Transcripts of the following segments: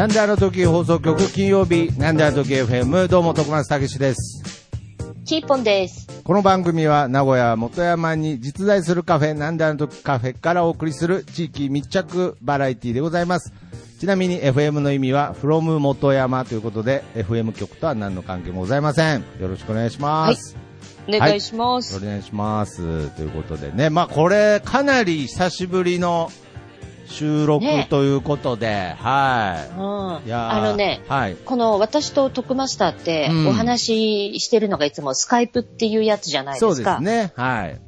なんであの時放送局金曜日なんであの時 FM どうも徳松たけしですキーポンです。この番組は名古屋元山に実在するカフェ、なんであの時カフェからお送りする地域密着バラエティでございます。ちなみに FM の意味は from 元山ということで FM 局とは何の関係もございません。よろしくお願いします。お願いします。お願いします。ということでね、まあこれかなり久しぶりの収録ねということで、はうんい。あのね、はい。この私と徳マスターってうんお話ししてるのがいつもスカイプっていうやつじゃないそうですか。ですね。はい。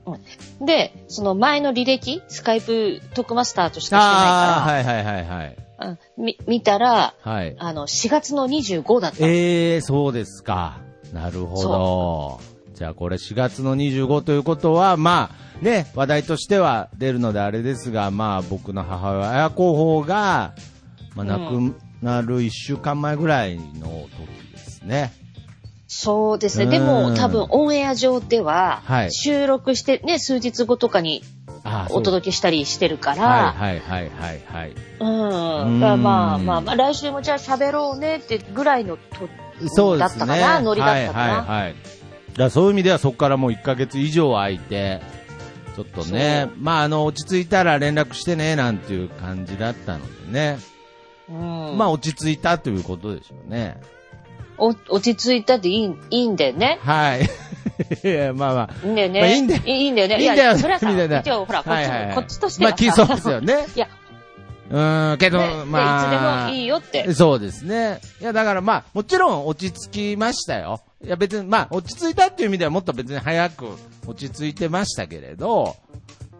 で、その前の履歴、スカイプ徳マスターとしかしてないはいはいはいはい。から、うんみ見たら、はい。あの、4月の25だった。ええそうですか。なるほど。じゃあこれ4月の25ということは、まあね、話題としては出るのであれですが、まあ僕の母親、綾子法が、まあ亡くなる1週間前ぐらいの時ですね。そうですね。うんでも多分オンエア上でははい、収録してね、数日後とかにあお届けしたりしてるかけら、はいはいはいはいはい。うん。うんだからまあまあまあ、来週もじゃあ喋ろうねってぐらいのと、そうですね。だったかなノリだったかなはいはいはい。だそういう意味ではそこからもう1ヶ月以上空いて、ちょっとね、まああの、落ち着いたら連絡してね、なんていう感じだったのでね。うん、まあ落ち着いたということでしょうね。お落ち着いたっていいいいんだよね。はい。いや、まあまあ。いいんだよね。まあいいんだよいいんだよね。いいんだよやそれはさ、一応ほら、こっち,、はいはいはいこっちとしてはさ。まあ、きそうですよね。いや、うーん、けど、ねでまあ。いつでもいいよって。そうですね。いや、だからまあ、もちろん落ち着きましたよ。いや、別に、まあ、落ち着いたっていう意味ではもっと別に早く落ち着いてましたけれど、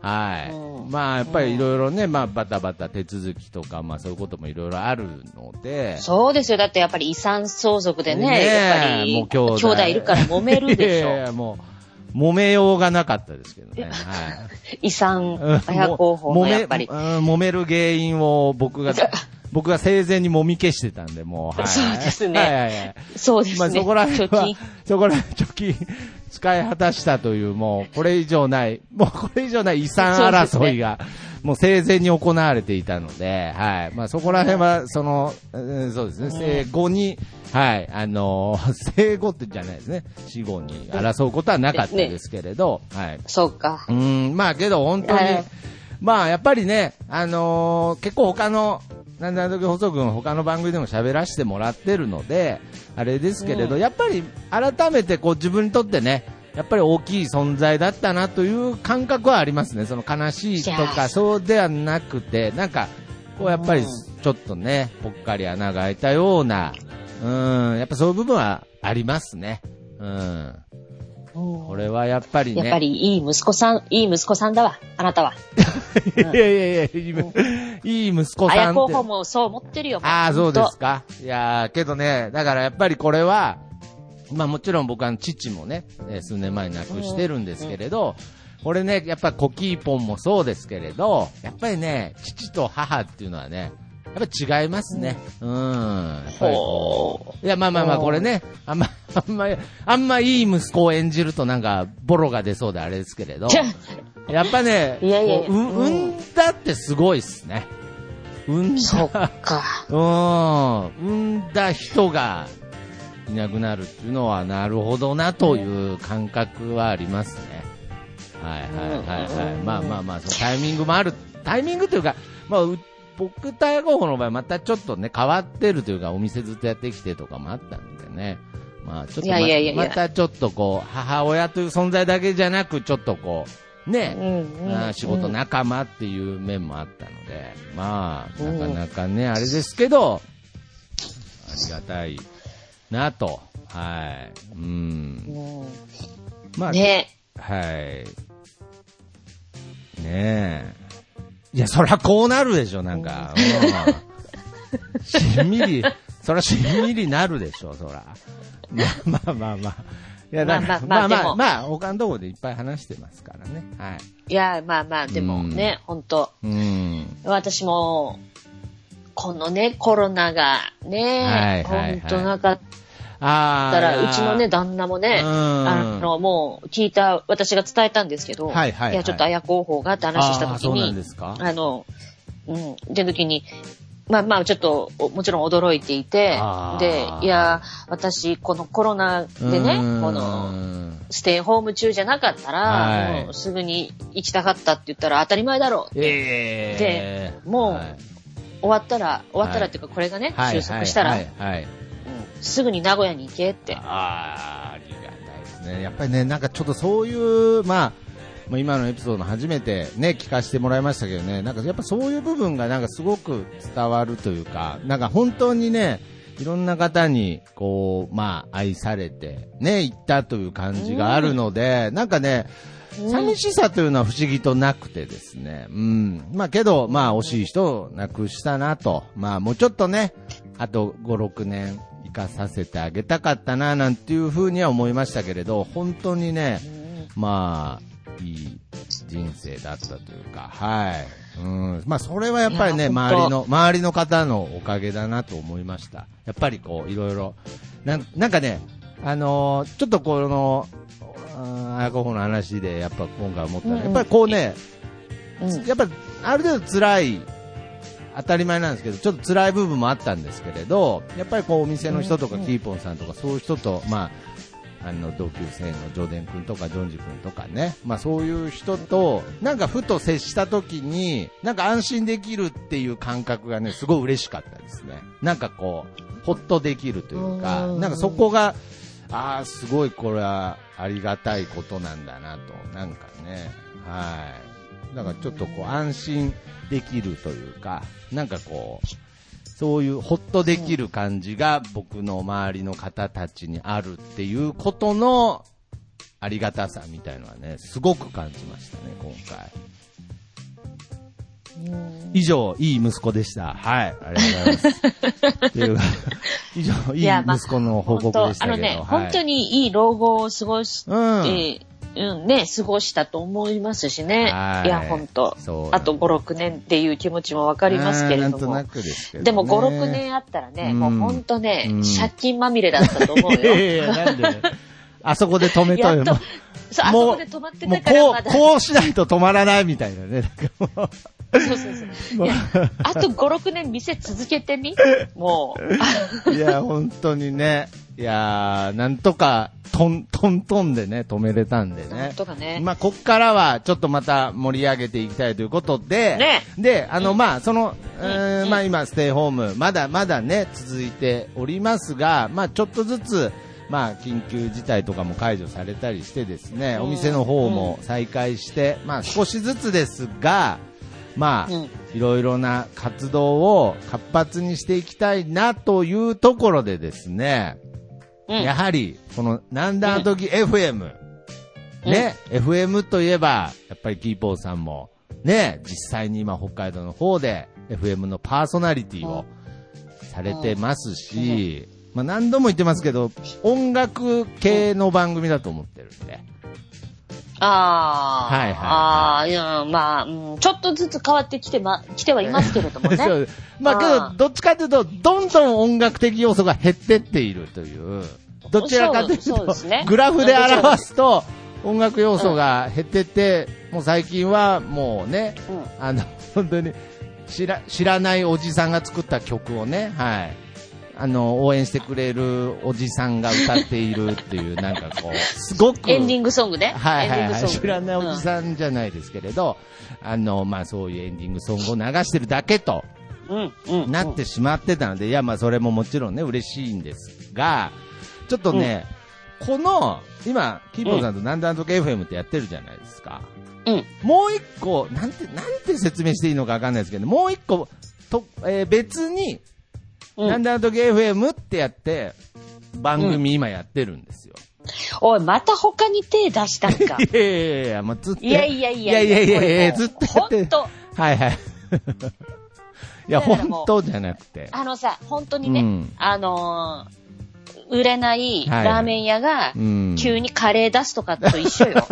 はい。うんまあ、やっぱりいろいろね、まあ、バタバタ手続きとか、まあ、そういうこともいろいろあるので、そうですよ。だってやっぱり遺産相続でね、ねえやっぱりもう兄弟兄弟いるから揉めるでし いやいょ。やもう、揉めようがなかったですけどね。はい。遺産うん親候補のやっぱり。も揉める原因を僕が、僕が生前に揉み消してたんで、もう、はい。そうですねはいはいはい。そうですね。まあそこら辺は貯金。、そこら辺貯金使い果たしたという、もうこれ以上ない、もうこれ以上ない遺産争いが、もう生前に行われていたので、はい。まあそこら辺は、その、うんそうですね、生後に、はい、あのー、生後ってじゃないですね、死後に争うことはなかったですけれど、はい。そうか。うーん、まあけど本当にはい、まあやっぱりね、あのー結構他の、なんだ時放送軍他の番組でも喋らせてもらってるので、あれですけれど、やっぱり改めてこう自分にとってね、やっぱり大きい存在だったなという感覚はありますね。その悲しいとかそうではなくて、なんか、こうやっぱりうんちょっとね、ぽっかり穴が開いたような、うん、やっぱそういう部分はありますね。うん。これはやっぱりね。やっぱりいい息子さん、いい息子さんだわ、あなたは。いやいやいや、いい息子さんって。綾候補もそう思ってるよ。ああ、そうですか。いやーけどね、だからやっぱりこれは、まあもちろん僕は父もね、えー数年前に亡くしてるんですけれど、これね、やっぱコキーポンもそうですけれど、やっぱりね、父と母っていうのはね、やっぱ違いますね。うん。やっぱりこういや、まあまあまあ、これね、あんま、あんま、あんまいい息子を演じるとなんか、ボロが出そうであれですけれど、やっぱね、いやいやこうううん産んだってすごいっすね。産んだ。そっか。うん。産んだ人がいなくなるっていうのは、なるほどなという感覚はありますね。はいはいはいはい。うんまあまあまあ、そのタイミングもある。タイミングというか、まあ、う僕、大候補の場合、またちょっとね、変わってるというか、お店ずっとやってきてとかもあったんでね。まあ、ちょっとまいやいやいやまたちょっとこう、母親という存在だけじゃなく、ちょっとこう、ね、うんうん仕事仲間っていう面もあったので、まあ、なかなかね、あれですけど、ありがたいなと、はい。うん。うんまあ、ねはい。ねえ。いや、そりゃこうなるでしょ、なんか。うんしんみり、そらしんみりなるでしょ、そら。まあまあまあまあ。いや、だから、まあまあまあまあまあ、他のところでいっぱい話してますからね。はい。いや、まあまあ、でもね、本当うん。私も、このね、コロナがね、はいはいはい本当なかっああ。たら、いうやちのね、旦那もね、うん。あの、もう聞いた、私が伝えたんですけど、はいはいはい。や、ちょっと綾候補がって話した時にで、すか。あの、うん、で時に、まあまあ、ちょっと、おもちろん驚いていてあ、ー。で、いや、私、このコロナでね、うん。この、ステイホーム中じゃなかったら、はい。もうすぐに行きたかったって言ったら当たり前だろうって。ええ。でもうはい。終わったら、終わったはいらっていうか、これがね、はい収束したら、すぐに名古屋に行けって。ああ、ありがたいですね。やっぱりね、なんかちょっとそういう、まあ、まあ今のエピソード初めてね、聞かせてもらいましたけどね、なんかやっぱそういう部分がなんかすごく伝わるというか、なんか本当にね、いろんな方に、こう、まあ、愛されて、ね、行ったという感じがあるので、なんかね、寂しさというのは不思議となくてですね。うん。まあけど、まあ惜しい人を亡くしたなと。まあもうちょっとね、あと5、6年生かさせてあげたかったな、なんていうふうには思いましたけれど、本当にね、まあ、いい人生だったというか、はい。うん。まあそれはやっぱりね、周りの、周りの方のおかげだなと思いました。やっぱりこう、いろいろ、なんなんかね、あのーちょっとこの、あー候補の話でやっぱ今回思ったのは、うんやっぱりこうね、うんやっぱある程度辛い、当たり前なんですけど、ちょっと辛い部分もあったんですけれど、やっぱりこうお店の人とかうんキーポンさんとかそういう人と、まあ、あの同級生のジョデン君とかジョンジ君とかね、まあそういう人と、なんかふと接した時に、なんか安心できるっていう感覚がね、すごい嬉しかったですね。なんかこう、ほっとできるというか、うんなんかそこが、ああ、すごいこれはありがたいことなんだなと、なんかね、はい。だからちょっとこう安心できるというか、なんかこう、そういうほっとできる感じが僕の周りの方たちにあるっていうことのありがたさみたいのはね、すごく感じましたね、今回。以上、いい息子でした。はい、ありがとうございます。以上、いいいやまあ息子の報告でしたけど。本当あのね、はい本当にいい老後を過ごしうん。て、うん、ね、過ごしたと思いますしね。はいいや、本当そうあと5、6年っていう気持ちもわかりますけれどもでね。でも5、6年あったらね、うんもう本当ね、うん借金まみれだったと思うよ。いやいや、なんで、あそこで止めとよ。そう、あそこで止まってたからこう、まだ。こうしないと止まらないみたいなね。そうそうそう。いや、あと5、6年店続けてみ？もう。いや、本当にね。いやー、なんとか、トン、トントンでね、止めれたんでね。とかね。まあ、こっからは、ちょっとまた盛り上げていきたいということで、ねで、あの、まあ、その、えーうんまあ、今、ステイホーム、まだまだね、続いておりますが、まあ、ちょっとずつ、まあ、緊急事態とかも解除されたりしてですね、うんお店の方も再開して、まあ、少しずつですが、まあ、うん。いろいろな活動を活発にしていきたいなというところでですね、うん。やはり、この、なんだあの時 FM、ね、FM といえば、やっぱりキーポーさんも、ね、実際に今北海道の方で FM のパーソナリティをされてますし、まあ何度も言ってますけど、音楽系の番組だと思ってるんで。ああ。はいはいはい。ああ、いや、まあ、うん、ちょっとずつ変わってきてま、来てはいますけれどもね。そう。まあけど、どっちかというと、どんどん音楽的要素が減ってっているという、どちらかというとですね、グラフで表すと、音楽要素が減ってって、もう最近はもうね、うん。あの、本当に知ら、知らないおじさんが作った曲をね、はい。あの、応援してくれるおじさんが歌っているっていう、なんかこう、すごく。エンディングソングね。はいはいはい。知らないおじさんじゃないですけれど、あの、まあそういうエンディングソングを流してるだけとうん、うん。なってしまってたので、いやまあそれももちろんね、嬉しいんですが、ちょっとね、この、今、キーポーさんとなんだんとか FM ってやってるじゃないですか。うん。もう一個、なんて、なんて説明していいのかわかんないですけど、もう一個、と、えー別に、うんなんだんとか FM ってやって、番組今やってるんですよ。おい、また他に手出したんか。いやいやいやいや、まあ、ずっと。いやいやいやいやいやいやいやずっとやってほんと、はいはい。いや、本当じゃなくて。あのさ、本当にね、うんあのー売れないはいラーメン屋がうん、急にカレー出すとかと一緒よ。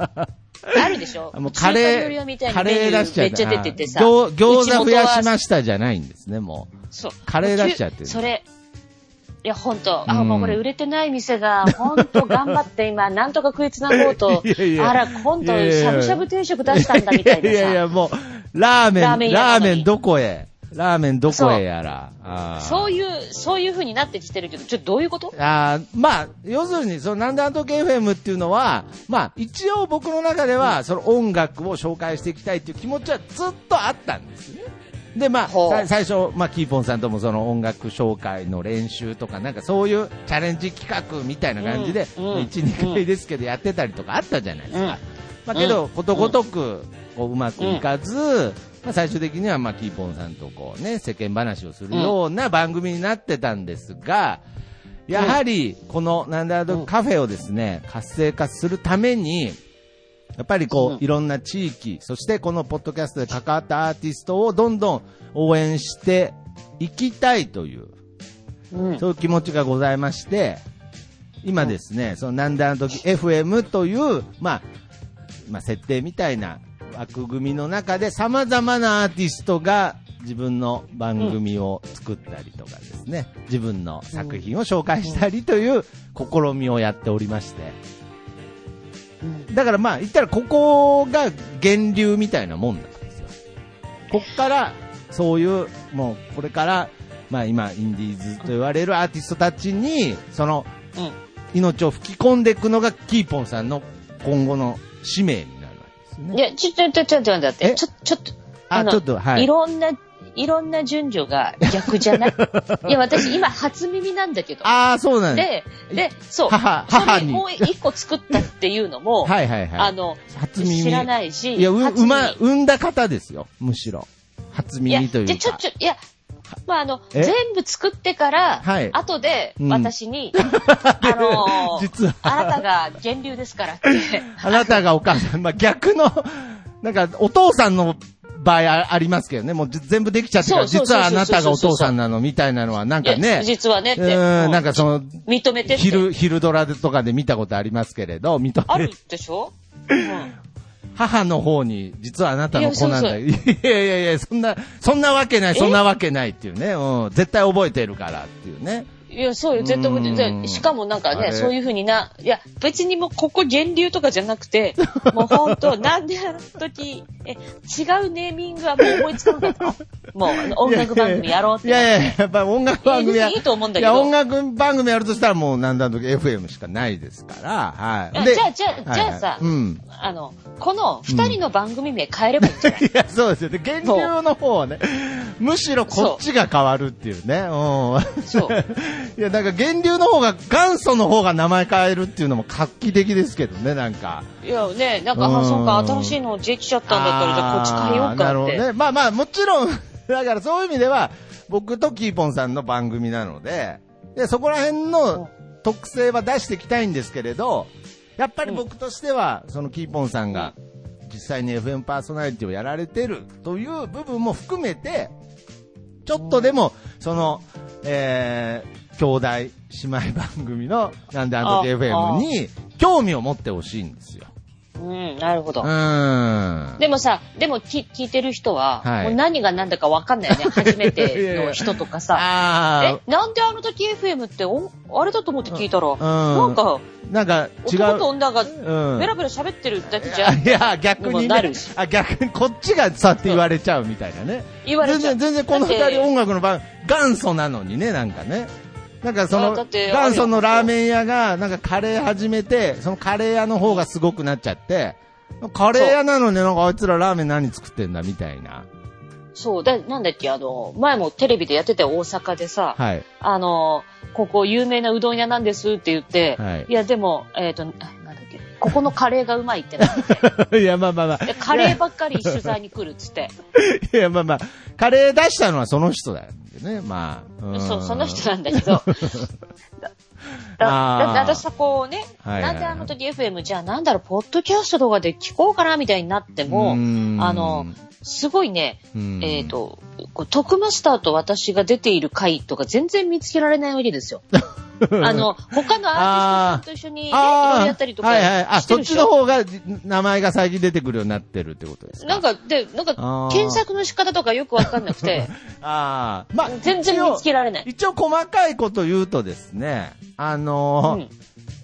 あるでしょ？もうカレー、カレー出しちゃうーめっちゃ出ててさ。餃餃子増やししましたじゃないんですね、もう。そう。カレー出しちゃってるそれ、いや、本当。あ、うん。もうこれ売れてない店が、本当頑張って今、なんとか食いつなごうと。いやいやあら、今度、しゃぶしゃぶ定食出したんだみたいなさ。いやいや、もう、ラーメン、ラーメンどこへ？ラーメンどこへやら。そう。いう、そういう風になってきてるけど、ちょっとどういうこと？あーまあ、要するに、その、なんであの時 FM っていうのは、まあ、一応僕の中では、その音楽を紹介していきたいっていう気持ちはずっとあったんですね。で、まあ、最初、まあ、キーポンさんともその音楽紹介の練習とか、なんかそういうチャレンジ企画みたいな感じで、うんうん。1、2回ですけどやってたりとかあったじゃないですか。うん。まあ、けど、ことごとく、こう、うまくいかず、まあ、最終的には、まあ、キーポンさんとこうね、世間話をするような番組になってたんですが、やはり、この、なんだろう、カフェをですね、活性化するために、やっぱりこう、うん。いろんな地域、そしてこのポッドキャストで関わったアーティストをどんどん応援していきたいという、うん。そういう気持ちがございまして、今ですね、そのなんであの時 FM という、まあ、まあ、設定みたいな枠組みの中で様々なアーティストが自分の番組を作ったりとかですね、自分の作品を紹介したりという試みをやっておりまして、だからまあ言ったらここが源流みたいなもんなんですよ。こっからそういうもうこれからまあ今インディーズと言われるアーティストたちにそのうん。命を吹き込んでいくのがキーポンさんの今後の使命ですよね。いや、ちょ、ちょ、ちょ、ちょっと待ってえ？ちょ、ちょっと、あ、のちょっとはい。いろんな、いろんな順序が逆じゃない？いや、私今初耳なんだけど。ああ、そうなんです。で、で、そう。母それ母にもう一個作ったっていうのも、はいはいはい。あの、初耳。知らないし、いや、う、うま、産んだ方ですよ。むしろ。初いや、耳というか。じゃ、ちょ、ちょ、いや、まあ、あの、え？全部作ってから、はい。後でうん。私に、あのー実は。あなたが源流ですからって、あなたがお母さん、まあ、逆の、なんか、お父さんの場合あありますけどね、もうじ全部できちゃって実はあなたがお父さんなのみたいなのは、なんかね、実はねうんなんかその、認めて。昼、昼ドラとかで見たことありますけれど、認めある、でしょ？うん母の方に、実はあなたの子なんだ。いいやいやいや、そんな、そんなわけない、そんなわけないっていうね、うん、絶対覚えてるからっていうね。いや、そうよ、絶対覚えてうんる。しかもなんかね、そういうふうにな、いや、別にもうここ源流とかじゃなくて、もうほんと、なんであの時、え、違うネーミングはもう思いつかなかった？のもう音楽番組やろうって。いやいや、やっぱり音楽番組や。いやいいと思うんだけどいや、音楽番組やるとしたらもう、なんだと FM しかないですから、はい。じゃあ、じゃあ、じゃあさ、うん。あの、この二人の番組名変えればいいんじゃない、いや、そうですよね。源流の方はね、むしろこっちが変わるっていうね。うん。そう。いや、なんか源流の方が、元祖の方が名前変えるっていうのも画期的ですけどね、なんか。いやね、なんか、うんあ、そうか、新しいのできちゃったんだったら、じゃあこっち変えようかって。るほどね。まあまあ、もちろん、だからそういう意味では、僕とキーポンさんの番組なので、でそこら辺の特性は出していきたいんですけれど、やっぱり僕としては、そのキーポンさんが、実際に FM パーソナリティをやられてるという部分も含めて、ちょっとでも、その、えー、兄弟姉妹番組の、なんであの時あ FM に、興味を持ってほしいんですよ。うん、なるほどう。ーん。でもさ、でもき聞いてる人は、はいもう何が何だか分かんないよね。初めての人とかさ。あえ、なんであの時 FM っておあれだと思って聞いたら、んなんか、なんか違う。男と女がうんベラベラ喋ってるだけじゃん。いや、逆に、ねもなるし、あ、逆にこっちがさって言われちゃうみたいなね。言われちゃう全然、全然この二人音楽の番、元祖なのにね、なんかね。なんかその、元祖のラーメン屋が、なんかカレー始めて、そのカレー屋の方がすごくなっちゃって、カレー屋なのになんかあいつらラーメン何作ってんだみたいな。そう、だ、なんだっけ、あの、前もテレビでやってたよ大阪でさ、はい。あの、ここ有名なうどん屋なんですって言って、はい。いや、でも、えっ、と、あなんだっけ、ここのカレーがうまいってなって、いや、まあまあまあ。でカレーばっかり取材に来るっつって、いや、まあまあ、カレー出したのはその人だよね。まあ。んそう、その人なんだけど、あーだって私さ、こうね、はいはいはいなんであの時 FM、じゃあなんだろう、ポッドキャストとかで聞こうかなみたいになっても、うんあの、すごいね、うんえっ、と、こうトクマスターと私が出ている回とか全然見つけられないわけですよ。あの、他のアーティストさんと一緒にね、いろいろやったりとかはいはい。あ、そっちの。方が名前が最近出てくるようになってるってことですか？なんか、で、なんか検索の仕方とかよくわかんなくて、ああ、まあ、全然見つけられない。一応細かいこと言うとですね、あのーうん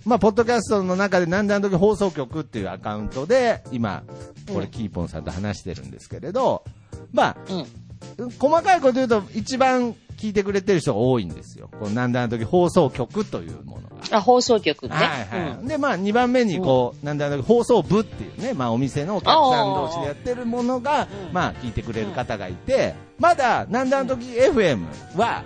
まあ、ポッドキャストの中でなんであの時放送局っていうアカウントで、今、これうんキーポンさんと話してるんですけれど、まうん。あ、細かいこと言うと一番聞いてくれてる人が多いんですよ。このなんであの時放送局というものが。あ、放送局ね。はいはい。で、まあ、2番目に、こう、なんであの時放送部っていうね、まあ、お店のお客さん同士でやってるものが、うんまあ、聞いてくれる方がいて、まだ、なんであの時 FM は、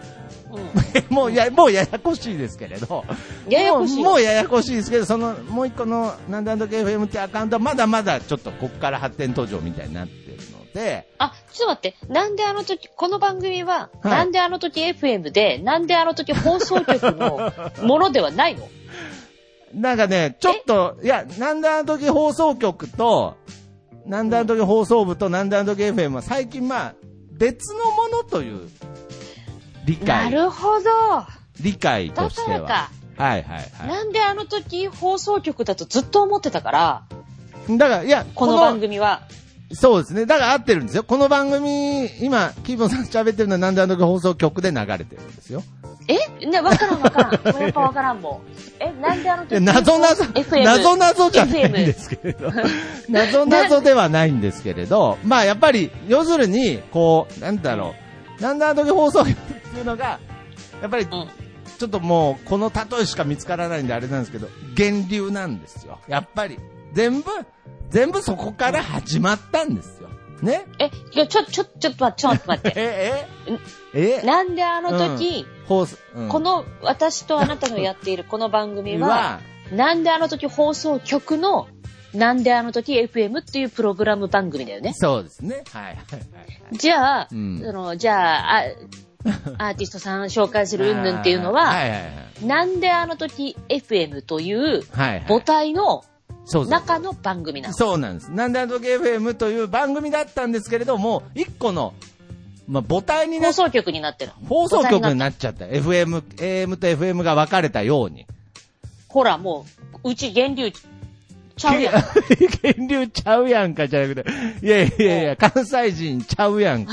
うん。う んもうや、もうややこしいですけれど、ややこしいよもうもうややこしいですけど、その、もう一個の、なんだんだけ FM ってアカウントはまだまだちょっとこっから発展途上みたいになってるので、あ、ちょっと待って。なんであの時、この番組は、はいなんであの時 FM で、なんであの時 放送局のものではないの？なんかね、ちょっと、いや、なんだあの時放送局と、なんだあの時放送部となんだあの時 FM は最近まあ、別のものという理な解、るほど。理解としては。だからか。はいはいはなんであの時放送局だとずっと思ってたから、い。だから、いや、この番組は。そうですね。だから合ってるんですよ。この番組、今、キーボンさん喋ってるのはなんであの放送局で流れてるんですよ。えね、わからんわからん。これやっぱわからんもん。え、なんであの時謎謎、FM 謎謎じゃないんですけれど、謎謎ではないんですけれど、まあやっぱり、要するに、こう、なんだろう、なんであの時放送局っていうのが、やっぱり、うんちょっともう、この例えしか見つからないんであれなんですけど、源流なんですよ。やっぱり。全部、全部そこから始まったんですよ。ね？え、いや、ちょ、ちょ、ちょっと待って、ちょっと待って。え、え、え、なんであの時、放送、うんこの、私とあなたのやっているこの番組は、は、なんであの時放送局の、なんであの時 FM っていうプログラム番組だよね。そうですね。はい、はい、はい。じゃあ、うんその、じゃあ、あアーティストさん紹介する云々っていうのは、はい、はい、はい。なんであの時 FM というはい、はい。そうそう中の番組なの。そうなんです。なんであの時 FM という番組だったんですけれども、一個の、まあ、母体になっ放送局になってる。放送局にっなっちゃった。FM、AM と FM が分かれたように。ほら、もう、うち源流ちゃうやん。源流ちゃうやんかじゃなくて、いやいやいや、関西人ちゃうやんか。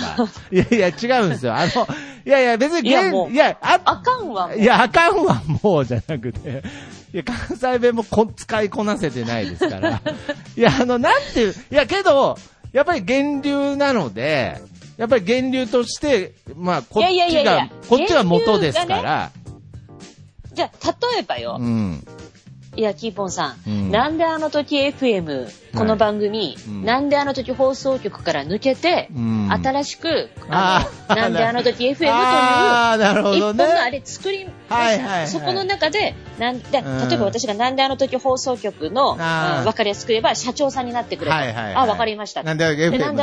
いやいや、違うんですよ。あの、いやいや、別にいやいや、あ、あかんわ、いや、あかんわ、もう、じゃなくて。いや、関西弁もこ使いこなせてないですから。いや、あの、なんていう、いや、けど、やっぱり源流なので、やっぱり源流として、まあ、こっいやいやいやちがいや、こっちが元ですから、じゃあ、例えばよ、うん。いや、キーポンさん,、うん。なんであの時 FM、この番組、うん。なんであの時放送局から抜けて、うん。新しく、なんであの時 FM という、一。本のあれ作りまはいはいはい。そこの中で、なんで、うん。例えば私がなんであの時放送局の、わかりやすく言えば社長さんになってくれと。はいはいはい。あ、わかりました。なんであ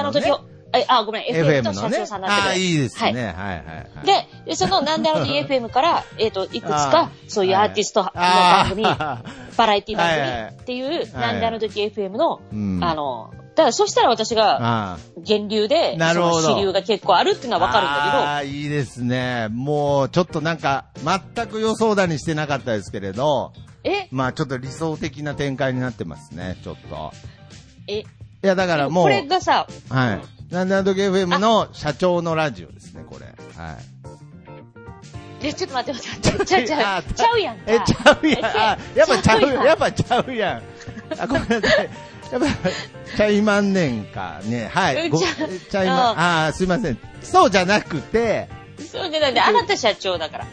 の時、えあ、ごめん、FM FM と社のね。長さんになってくれ。ああ、いいですね。はい。はいはいはい。で、でそのなんであの時 FM から、えっと、いくつあかー、そういうアーティストの番組、バラエティ番組っていう、はい。なんであの時 FM の、うん。あの、だからそしたら私が。源流で、なるほど。支流が結構あるっていうのはわかるんだああ、いいですね。もう、ちょっとなんか、全く予想だにしてなかったですけれど、けど、え、まあちょっと理想的な展開になってますね、ちょっと。え、いや、だからもう、これがさ、はい。なんであの時 FM の社長のラジオですね、これ。はい。え、ちょっと待って待っちゃうちゃあう、ちゃうやんか。え、ちゃうやん。あやっぱちゃう、やっぱちゃうやん。あ、ごめんなさい。やっぱ、ちゃいまんねんかね。はい。ごうんちゃいま、うんあーすいません。そうじゃなくて、そうじゃないんで、あなた社長だから。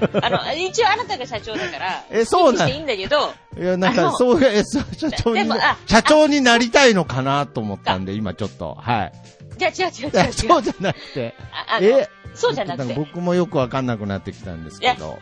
あの、一応あなたが社長だから、えそうなん？いいんだけど、いや、なんか、そういう、え、そう社長に社長になりたいのかなと思ったんで、今ちょっと、はい。じゃあ違う違う違う違う。そうじゃなくて、え、そうじゃなくて僕もよくわかんなくなってきたんですけど。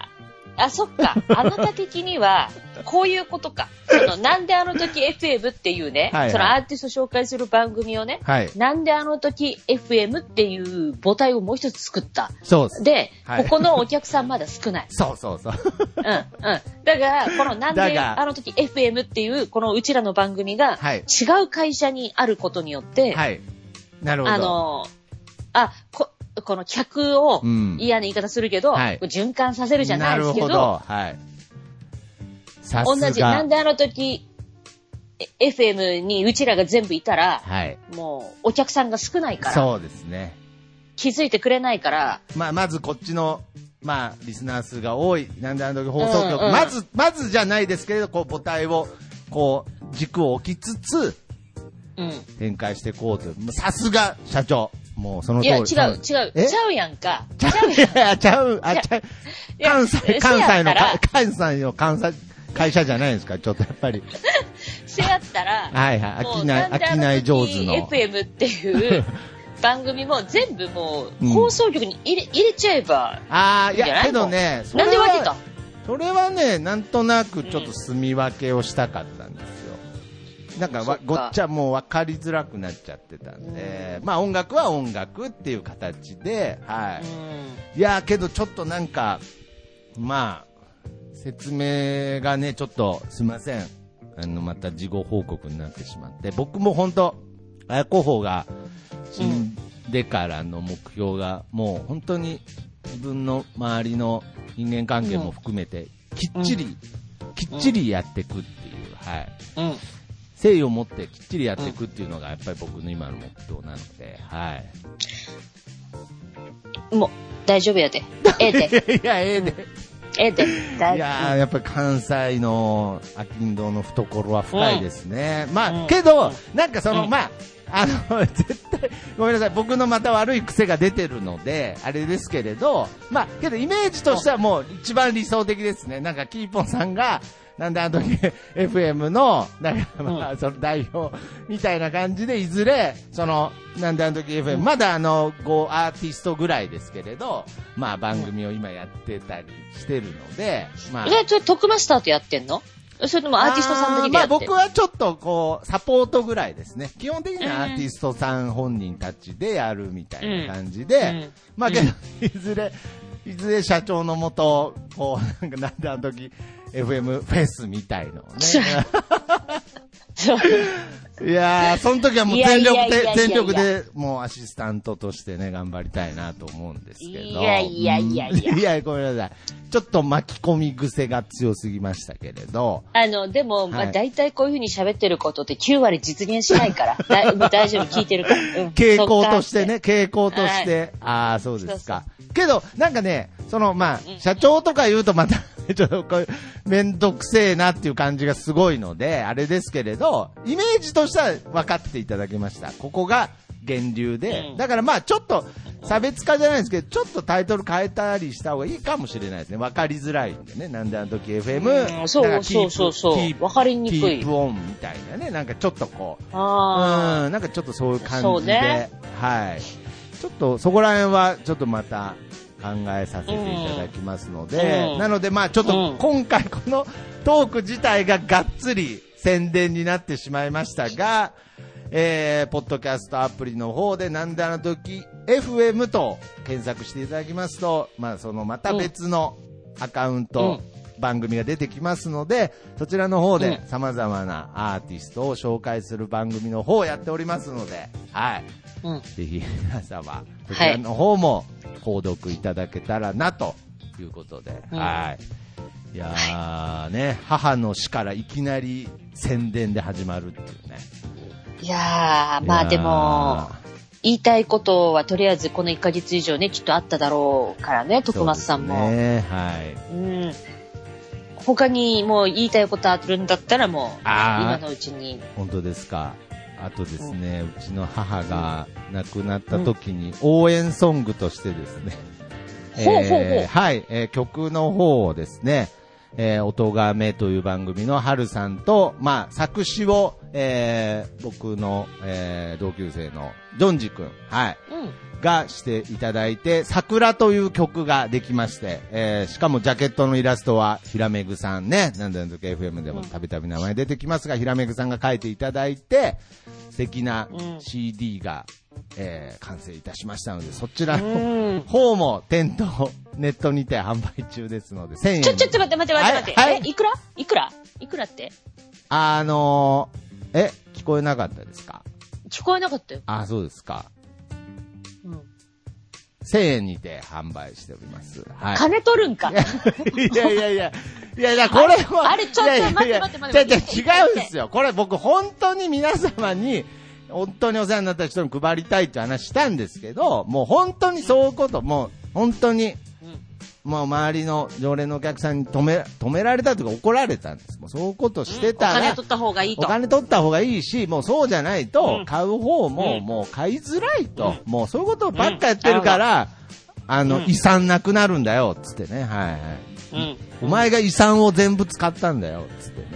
あ、そっか。あなた的には、こういうことか。その、なんであの時 FM っていうね、はいはいそのアーティスト紹介する番組をね、はい。なんであの時 FM っていう母体をもう一つ作った。そうではいここのお客さんまだ少ない。そうそうそう。うん、うん。だから、このなんであの時 FM っていう、このうちらの番組が、はい違う会社にあることによって、はい。なるほど。あの、あ、こ、この客をうん嫌な言い方するけど、はい循環させるじゃないですけど、ど。はい。さ同。じ、なんであの時、え FM にうちらが全部いたら、はい。もうお客さんが少ないから、そうですね。気づいてくれないから、まあ、まずこっちの、まあ、リスナー数が多い、なんであの時放送局、うんうんまず、まずじゃないですけれど、こう、母体を、こう、軸を置きつつ、うん。展開していこうと。さすが、社長。もう、そのい通り。や、違う、違う、え？ちゃうやんか。ちゃう、いや、ちゃう、あ、ちゃう。関西、関西の関西の関西、会社じゃないですか、ちょっとやっぱり。せやったら、はいはい。飽きない飽きない上手の。FM っていう 番組も全部もう、うん放送局に入れ、入れちゃえば、ああ、いや、けどね、それはなんで分けたそれはね、なんとなくちょっと住み分けをしたかったんですよ。なんかごっちゃもう分かりづらくなっちゃってたんで、まあ音楽は音楽っていう形で、はうんい。いやーけどちょっとなんか、まあ、説明がね、ちょっとすいません。あの、また事後報告になってしまって、僕も本当、綾子方が死んでからの目標が、もう本当に自分の周りの人間関係も含めて、きっちり、きっちりやっていくっていう、はい。うん。誠意を持ってきっちりやっていくっていうのが、やっぱり僕の今の目標なので、はい。もう、大丈夫やで。ええで。いや、ええで。ええで。大いやーやっぱり関西のアキンドの懐は深いですね。まあ、うんけど、なんかその、うんまあ、あの、絶対、ごめんなさい、僕のまた悪い癖が出てるので、あれですけれど、まあ、けどイメージとしてはもう一番理想的ですね。なんか、キーポンさんが、なんであの時 FM の、なんかまあ、その代表みたいな感じで、いずれ、その、なんであの時 FM、まだあの、5アーティストぐらいですけれど、まあ番組を今やってたりしてるので、まあ。え、それ、トックマスターとやってんの？それともアーティストさんだけでやってんの？あーまあ僕はちょっとこう、サポートぐらいですね。基本的にはアーティストさん本人たちでやるみたいな感じで、うん。まあけど、いずれ、いずれ社長のもと、こう、なんかなんであの時、FM フェスみたいのをね。そういやー、その時はもう全力で全力で、もうアシスタントとしてね、頑張りたいなと思うんですけど。いやいやいやいやうんいや、ごめんなさい。ちょっと巻き込み癖が強すぎましたけれど。あの、でも、まあ、はい大体こういうふうに喋ってることって9割実現しないから。だ大丈夫、聞いてるから。うん傾向として。ね、傾向として。ああ、そうですか。けど、なんかね、その、まあ、社長とか言うとまた、ちょっとこう、めんどくせえなっていう感じがすごいので、あれですけれど、イメージとしては分かっていただけました。ここが源流で。うんだからまあ、ちょっと、差別化じゃないですけど、ちょっとタイトル変えたりした方がいいかもしれないですね。分かりづらいんでね。なんであの時 FM。うんそうそうそうそうキープ分かりにくいキープオンみたいなね。なんかちょっとこう、あうん、なんかちょっとそういう感じで、ねはい。ちょっとそこら辺はちょっとまた考えさせていただきますので、うん。なのでまあちょっとうん。今回このトーク自体ががっつり宣伝になってしまいましたが、えー、ポッドキャストアプリの方でなんであの時 FM と検索していただきますと、まあそのまた別のアカウント、番組が出てきますので、そちらの方でうん。様々なアーティストを紹介する番組の方をやっておりますので、はい。あ。うん。ぜひ皆様、そちらの方も購読いただけたらなということで、うんはい。いやーね、母の死からいきなり宣伝で始まるっていうね。いやー、まあでも、言いたいことはとりあえずこの1ヶ月以上ね、きっとあっただろうからね、徳松さんも。ね、はい。うん。他にもう言いたいことあるんだったらもう、今のうちに。本当ですか。あとですね、う。ちの母が亡くなった時に応援ソングとしてですね、えーはい、えー曲の方をですね、えー、音がめという番組の春さんと、まあ、作詞を、えー僕の、えー同級生のジョンジ君、はい、うん。がしていただいて、桜という曲ができまして、えーしかもジャケットのイラストは、ひらめぐさんね、なんだなんだ FM でもたびたび名前出てきますが、ひらめぐさんが書いていただいて、素敵なうん。CD が、えー完成いたしましたので、そちらうのん。方も店頭、ネットにて販売中ですので、1000円。ちょ、ちょっと待って待って待って待って。はいはいえ、いくら？いくら？いくらって？あのー、え、聞こえなかったですか？聞こえなかったよ。あ、そうですか。うん。1000円にて販売しております。はい。金取るんか？いやいやいや、いやいや、これは。あれちょっと待って待って待って違うんですよ。これ僕本当に皆様に、本当にお世話になった人に配りたいって話したんですけど、もう本当にそういうこと、もう本当に、もう周りの常連のお客さんに止め、止められたとか怒られたんです。もうそういうことしておたら、金取った方がいいと。お金取った方がいいし、もうそうじゃないと、うん買う方も、うんもう買いづらいと、うもうそういうことばっかやってるから、あの、うん遺産なくなるんだよ、つってね、はいはい。うん。お前が遺産を全部使ったんだよ、つってね。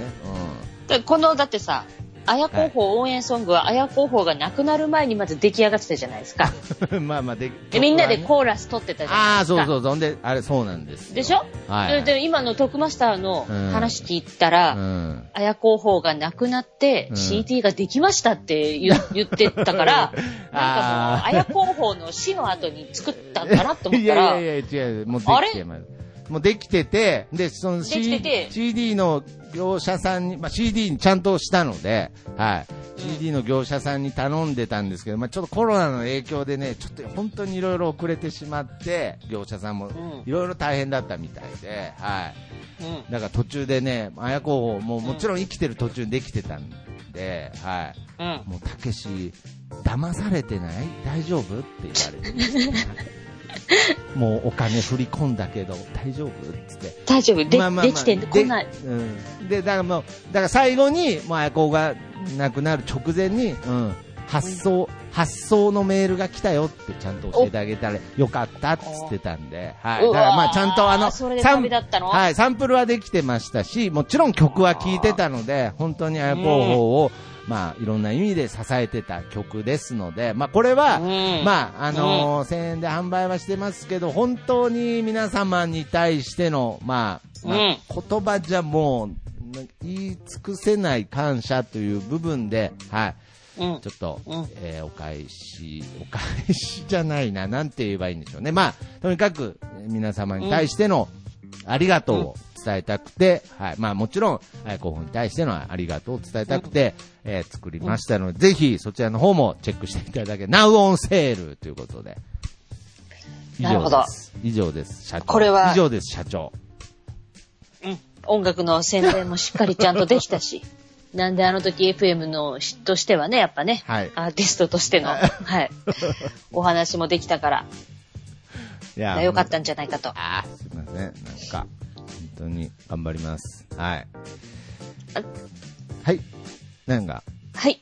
でこの、だってさ、綾候補応援ソングは綾候補が亡くなる前にまず出来上がってたじゃないですか。うん。まあまあで、でみんなでう。コーラス取ってたじゃああ、ないですか。そうそうそう。んで、あれ、そうなんですよ。でしょ、はい。でで、今のトークマスターのうん話聞いたら、うん。綾候補が亡くなってうん CD ができましたって言 言ってたから、なんかもう、綾候補の死の後に作ったんかなと思ったら、いやいやいや、違う、もうであれ？きて。もうできてて、で、その C- CD の業者さんに、まあ、CD にちゃんとしたので、はい。CD の業者さんに頼んでたんですけど、まあ、ちょっとコロナの影響でね、ちょっと本当にいろいろ遅れてしまって、業者さんもん。いろいろ大変だったみたいで、はい。うん。だから途中でね、綾候補ももちろん生きてる途中にできてたんで、はい。うん。もう、たけし、騙されてない？大丈夫？って言われて もうお金振り込んだけど、大丈夫って言って。大丈夫で、まあまあまあできてこんな、でうん。で、だからもう、だから最後に、もう綾子が亡くなる直前に、うん。発送、発送のメールが来たよってちゃんと教えてあげたらよかったって言ってたんで、はい。だからまあちゃんとあの、サン旅だったの？はい、サンプルはできてましたし、もちろん曲は聴いてたので、本当に綾候補を、まあいろんな意味で支えてた曲ですので、まあこれは、うん。まあ、あのー1000円で販売はしてますけど、本当に皆様に対しての、まあ、まあうん。言葉じゃもう、言い尽くせない感謝という部分で、はい。うん。ちょっと、うん。えーお返し、お返しじゃないな、なんて言えばいいんでしょうね。まあ、とにかく、えー皆様に対しての、ありがとうを伝えたくて、はい。まあもちろん、はい、候補に対してのありがとうを伝えたくて、えー作りましたので、ぜひそちらの方もチェックしていただけ、Now on sale ということで。以なるほど上です。以上です、社長。これは以上です、社長。うん音楽の宣伝もしっかりちゃんとできたし、なんであの時 FM の人としてはね、やっぱね、はいアーティストとしての、はい、お話もできたから、いやよかったんじゃないかと。あーすいません。なんか、本当に頑張ります。はいあ。はい。なんか、はい。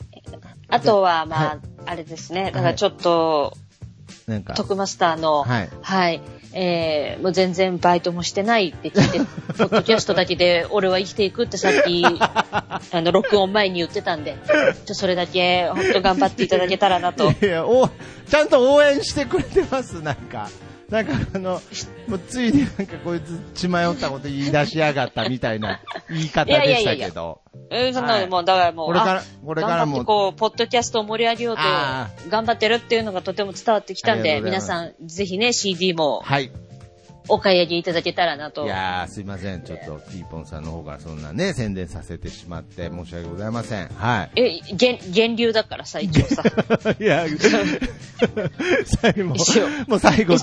あとは、まあ、はいあれですね、だからちょっと、なんか、徳マスターの、はいはい、えー、もう全然バイトもしてないって聞いて、ポッドキャストだけで俺は生きていくってさっき、あの、録音前に言ってたんで、ちょそれだけ本当頑張っていただけたらなと。いや、お、ちゃんと応援してくれてます、なんか。なんかあの、もうついになんかこいつ血迷ったこと言い出しやがったみたいな言い方でしたけど。えーそんなもう、だからもう、これからあこれからも。こう、ポッドキャストを盛り上げようとあ、頑張ってるっていうのがとても伝わってきたんあで、皆さん、ぜひね、CD も。はい。お買い上げいただけたらなとい。やー、すいません。ちょっと、ピーポンさんの方からそんなね、宣伝させてしまって申し訳ございません。はい。え、源、源流だからさ、一応さ。いや、最後、もう最後、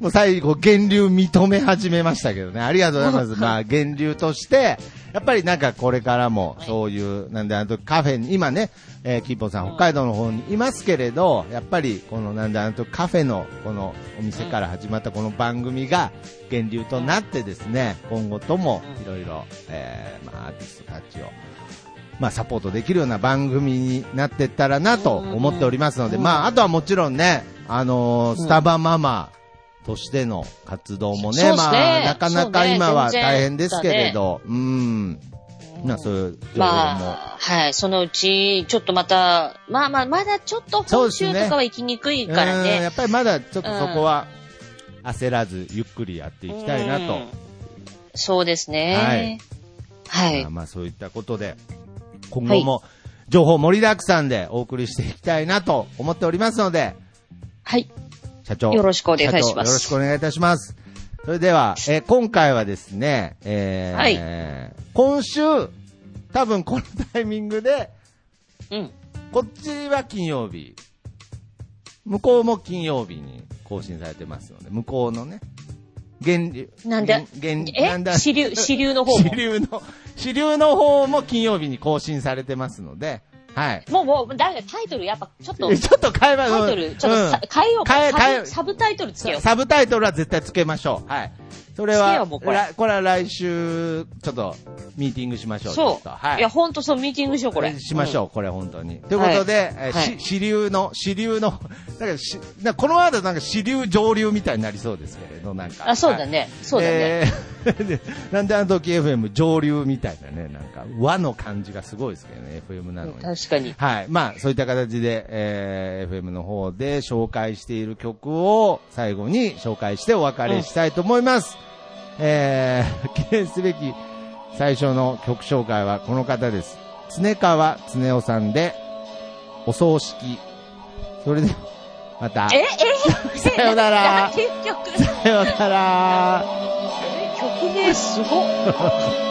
もう最後、源流認め始めましたけどね。ありがとうございます。まあ、源流として、やっぱりなんかこれからも、そういう、なんであのカフェに、今ね、えーキーポンさん北海道の方にいますけれど、やっぱりこのなんであのカフェのこのお店から始まったこの番組が源流となってですね、今後ともいろいろ、えーまあアーティストたちを、まあ、サポートできるような番組になっていったらなと思っておりますので、うん。まあ、あとはもちろんね、あのースタバママとしての活動もね、ねまあ、なかなか今は大変ですけれど、うん。まあそういう情報も。まあ、はい。そのうち、ちょっとまた、まあまあ、まだちょっと本州とかは行きにくいからうんね。やっぱりまだちょっとそこは焦らずゆっくりやっていきたいなとうん。そうですね。はい。まあまあそういったことで、今後も情報盛りだくさんでお送りしていきたいなと思っておりますので、はい。社長。よろしくお願いしますよろしくお願いいたします。それでは、えー今回はですね、えーはい今週、多分このタイミングで、うん。こっちは金曜日、向こうも金曜日に更新されてますので、向こうのね、源流。なんで源源なんだ？え支流、支流の方も？支。流の、支流の方も金曜日に更新されてますので、はい。もう、もう、だタイトルやっぱ、ちょっと、えちょっと変えまタイトル、ちょっとさ、変えようか。サ変え変えブサブタイトルつけよう。サブタイトルは絶対つけましょう。はい。それは、これらこれは来週、ちょっと、ミーティングしましょう。そう。い。いや、ほんとそう、ミーティングしよう、これ。しましょう、これ本当に。ということで、えし支流の、支流の、だからし、このワードなんか支流上流みたいになりそうですけれど、なんか。あ、そうだね。そうだね。なんであの時 FM 上流みたいなね、なんか和の感じがすごいですけどね、FM なのに。確かに。はい。まあ、そういった形で、えー FM の方で紹介している曲を最後に紹介してお別れしたいと思います。えー、記念すべき最初の曲紹介はこの方です。常川常夫さんで、お葬式。それでは、また。え、え、さよならさよなら。曲名すごっ。